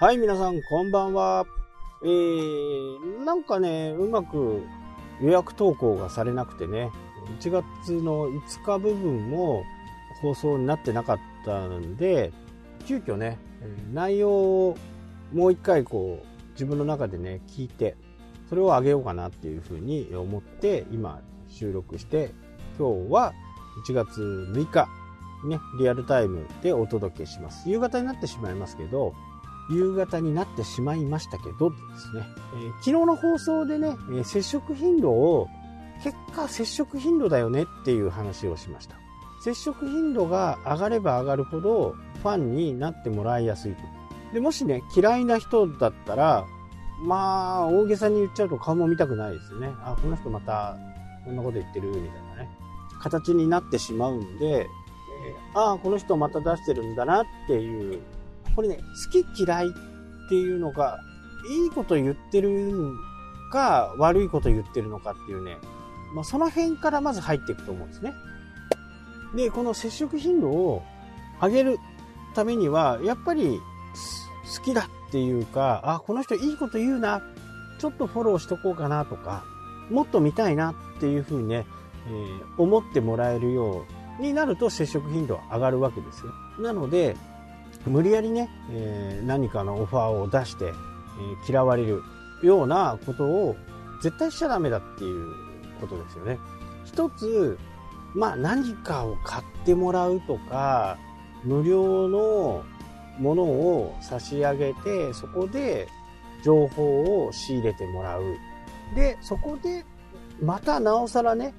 はい、皆さん、こんばんは。えー、なんかね、うまく予約投稿がされなくてね、1月の5日部分も放送になってなかったんで、急遽ね、内容をもう一回こう、自分の中でね、聞いて、それをあげようかなっていうふうに思って、今収録して、今日は1月6日、ね、リアルタイムでお届けします。夕方になってしまいますけど、夕方になってしまいましたけどですね、えー、昨日の放送でね、えー、接触頻度を、結果接触頻度だよねっていう話をしました。接触頻度が上がれば上がるほどファンになってもらいやすいと。で、もしね、嫌いな人だったら、まあ、大げさに言っちゃうと顔も見たくないですよね。あ、この人また、こんなこと言ってる、みたいなね。形になってしまうんで、えー、ああ、この人また出してるんだなっていうこれね、好き嫌いっていうのが、いいこと言ってるか、悪いこと言ってるのかっていうね、まあ、その辺からまず入っていくと思うんですね。で、この接触頻度を上げるためには、やっぱり好きだっていうか、あ、この人いいこと言うな、ちょっとフォローしとこうかなとか、もっと見たいなっていうふうにね、えー、思ってもらえるようになると接触頻度は上がるわけですよ。なので、無理やりね、えー、何かのオファーを出して、えー、嫌われるようなことを絶対しちゃダメだっていうことですよね。一つ、まあ何かを買ってもらうとか、無料のものを差し上げて、そこで情報を仕入れてもらう。で、そこで、またなおさらね、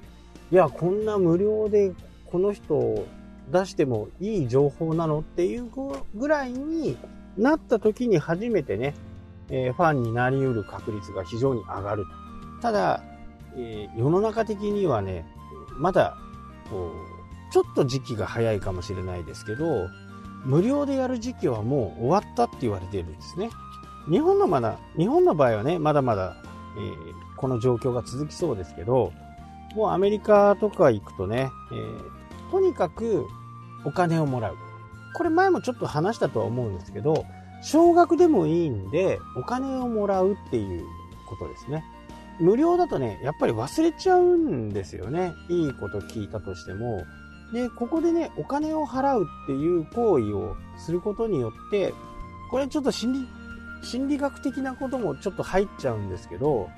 いや、こんな無料でこの人出してもいい情報なのっていうぐらいになった時に初めてね、えー、ファンになり得る確率が非常に上がる。ただ、えー、世の中的にはね、まだ、こう、ちょっと時期が早いかもしれないですけど、無料でやる時期はもう終わったって言われてるんですね。日本のまだ、日本の場合はね、まだまだ、えー、この状況が続きそうですけど、もうアメリカとか行くとね、えー、とにかくお金をもらう。これ前もちょっと話したとは思うんですけど、少額でもいいんで、お金をもらうっていうことですね。無料だとね、やっぱり忘れちゃうんですよね。いいこと聞いたとしても。で、ここでね、お金を払うっていう行為をすることによって、これちょっと心理、心理学的なこともちょっと入っちゃうんですけど、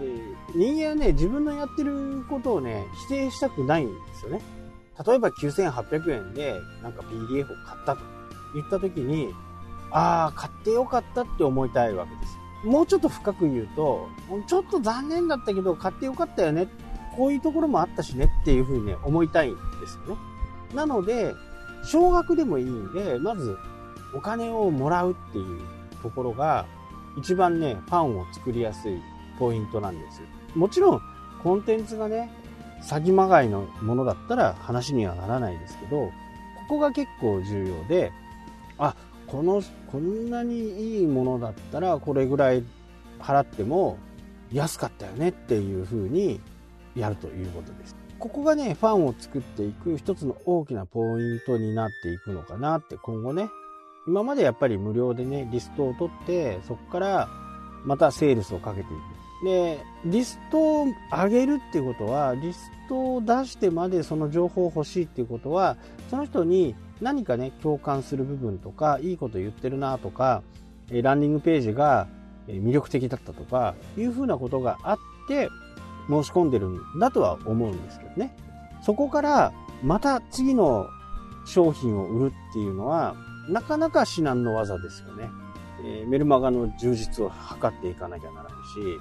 えー、人間はね、自分のやってることをね、否定したくないんですよね。例えば9800円でなんか PDF を買ったと言った時に、ああ、買ってよかったって思いたいわけです。もうちょっと深く言うと、ちょっと残念だったけど買ってよかったよね。こういうところもあったしねっていうふうに、ね、思いたいんですよね。なので、少額でもいいんで、まずお金をもらうっていうところが一番ね、ファンを作りやすいポイントなんです。もちろん、コンテンツがね、詐欺まがいのものだったら話にはならないですけど、ここが結構重要で、あ、この、こんなにいいものだったらこれぐらい払っても安かったよねっていう風にやるということです。ここがね、ファンを作っていく一つの大きなポイントになっていくのかなって今後ね、今までやっぱり無料でね、リストを取って、そこからまたセールスをかけていく。で、リストを上げるっていうことは、リストを出してまでその情報を欲しいっていうことは、その人に何かね、共感する部分とか、いいこと言ってるなとか、ランディングページが魅力的だったとか、いうふうなことがあって、申し込んでるんだとは思うんですけどね。そこからまた次の商品を売るっていうのは、なかなか至難の技ですよね。え、メルマガの充実を図っていかなきゃならないし、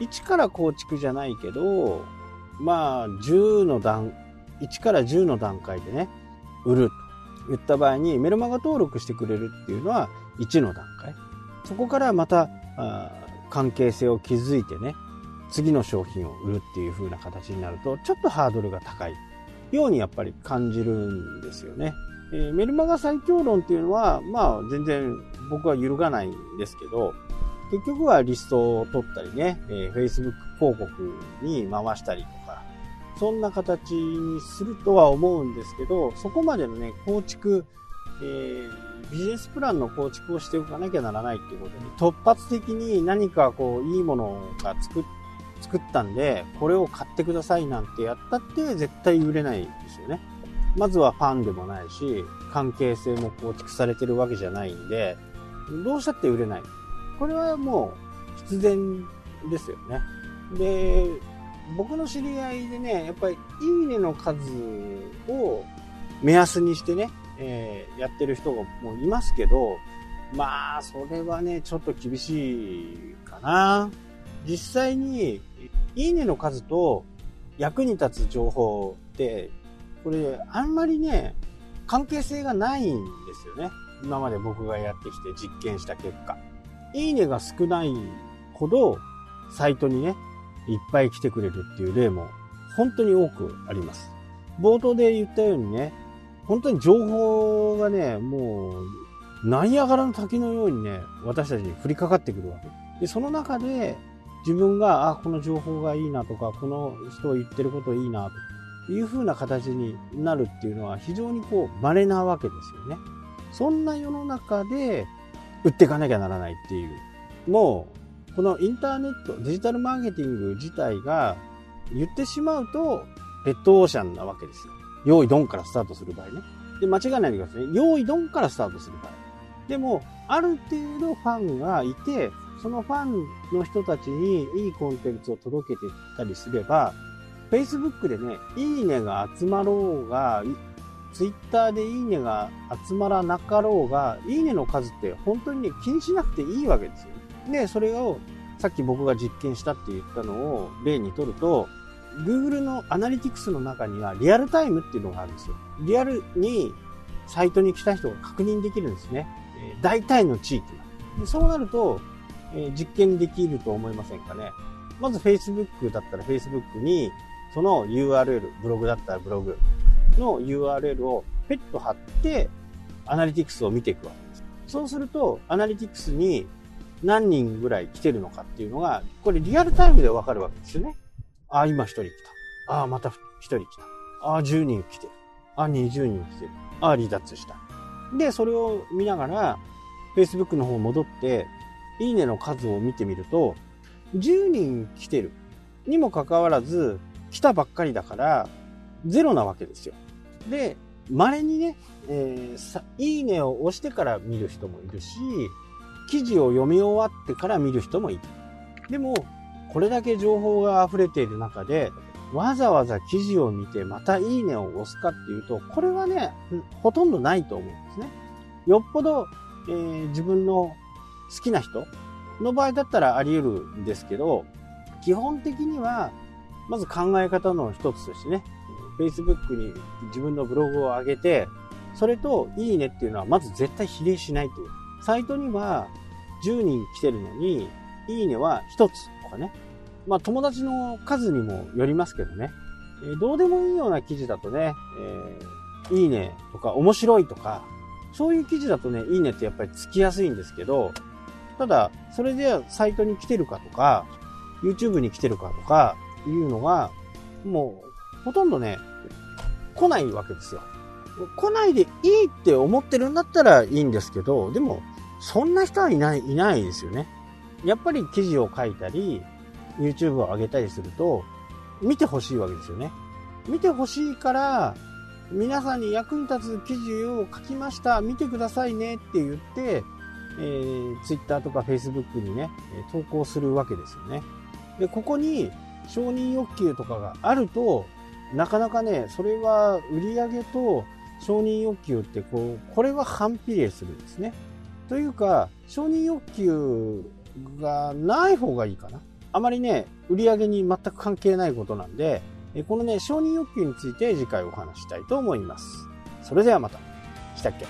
1から構築じゃないけど、まあ、10の段、1から10の段階でね、売ると言った場合に、メルマガ登録してくれるっていうのは1の段階。そこからまた、関係性を築いてね、次の商品を売るっていう風な形になると、ちょっとハードルが高いようにやっぱり感じるんですよね。えー、メルマガ最強論っていうのは、まあ全然僕は揺るがないんですけど、結局はリストを取ったりね、えー、Facebook 広告に回したりとか、そんな形にするとは思うんですけど、そこまでのね、構築えー、ビジネスプランの構築をしておかなきゃならないっていうことに、突発的に何かこう、いいものが作っ作ったんで、これを買ってくださいなんてやったって絶対売れないですよね。まずはファンでもないし、関係性も構築されてるわけじゃないんで、どうしたって売れない。これはもう必然ですよね。で、僕の知り合いでね、やっぱりいいねの数を目安にしてね、えー、やってる人がもういますけど、まあ、それはね、ちょっと厳しいかな。実際に、いいねの数と役に立つ情報って、これ、あんまりね、関係性がないんですよね。今まで僕がやってきて実験した結果。いいねが少ないほど、サイトにね、いっぱい来てくれるっていう例も本当に多くあります。冒頭で言ったようにね、本当に情報がね、もう、ナイアガラの滝のようにね、私たちに降りかかってくるわけ。で、その中で、自分が、あ、この情報がいいなとか、この人言ってることいいなという風な形になるっていうのは非常にこう、稀なわけですよね。そんな世の中で、売っていかなきゃならないっていう。もう、このインターネット、デジタルマーケティング自体が言ってしまうと、レッドオーシャンなわけですよ。用意ドンからスタートする場合ね。で、間違いないでくださいね。用意ドンからスタートする場合。でも、ある程度ファンがいて、そのファンの人たちにいいコンテンツを届けてたりすれば、Facebook でね、いいねが集まろうが、Twitter でいいねが集まらなかろうが、いいねの数って本当にね、気にしなくていいわけですよ。で、それをさっき僕が実験したって言ったのを例にとると、Google のアナリティクスの中にはリアルタイムっていうのがあるんですよ。リアルにサイトに来た人が確認できるんですね。え大体の地域が。でそうなると、え実験できると思いませんかね。まず Facebook だったら Facebook に、その URL、ブログだったらブログの URL をペット貼って、アナリティクスを見ていくわけです。そうすると、アナリティクスに何人ぐらい来てるのかっていうのが、これリアルタイムでわかるわけですよね。ああ、今一人来た。ああ、また一人来た。ああ、10人来てる。ああ、20人来てる。ああ、離脱した。で、それを見ながら、Facebook の方戻って、いいねの数を見てみると、10人来てる。にもかかわらず、来たばっかりだから、ゼロなわけですよ。で、稀にね、えー、さ、いいねを押してから見る人もいるし、記事を読み終わってから見る人もいる。でも、これだけ情報が溢れている中で、わざわざ記事を見てまたいいねを押すかっていうと、これはね、ほとんどないと思うんですね。よっぽど、えー、自分の好きな人の場合だったらあり得るんですけど、基本的には、まず考え方の一つとしてね、Facebook に自分のブログを上げて、それといいねっていうのはまず絶対比例しないという。サイトには10人来てるのに、いいねは1つとかね。まあ友達の数にもよりますけどね。え、どうでもいいような記事だとね、えー、いいねとか面白いとか、そういう記事だとね、いいねってやっぱりつきやすいんですけど、ただ、それでサイトに来てるかとか、YouTube に来てるかとかいうのが、もう、ほとんどね、来ないわけですよ。来ないでいいって思ってるんだったらいいんですけど、でも、そんな人はいない、いないですよね。やっぱり記事を書いたり、YouTube を上げたりすると、見てほしいわけですよね。見てほしいから、皆さんに役に立つ記事を書きました、見てくださいねって言って、えー、Twitter とか Facebook にね、投稿するわけですよね。で、ここに承認欲求とかがあると、なかなかね、それは売り上げと承認欲求ってこう、これは反比例するんですね。というか、承認欲求がない方がいいかな。あまりね、売り上げに全く関係ないことなんで、このね、承認欲求について次回お話したいと思います。それではまた。したっけ？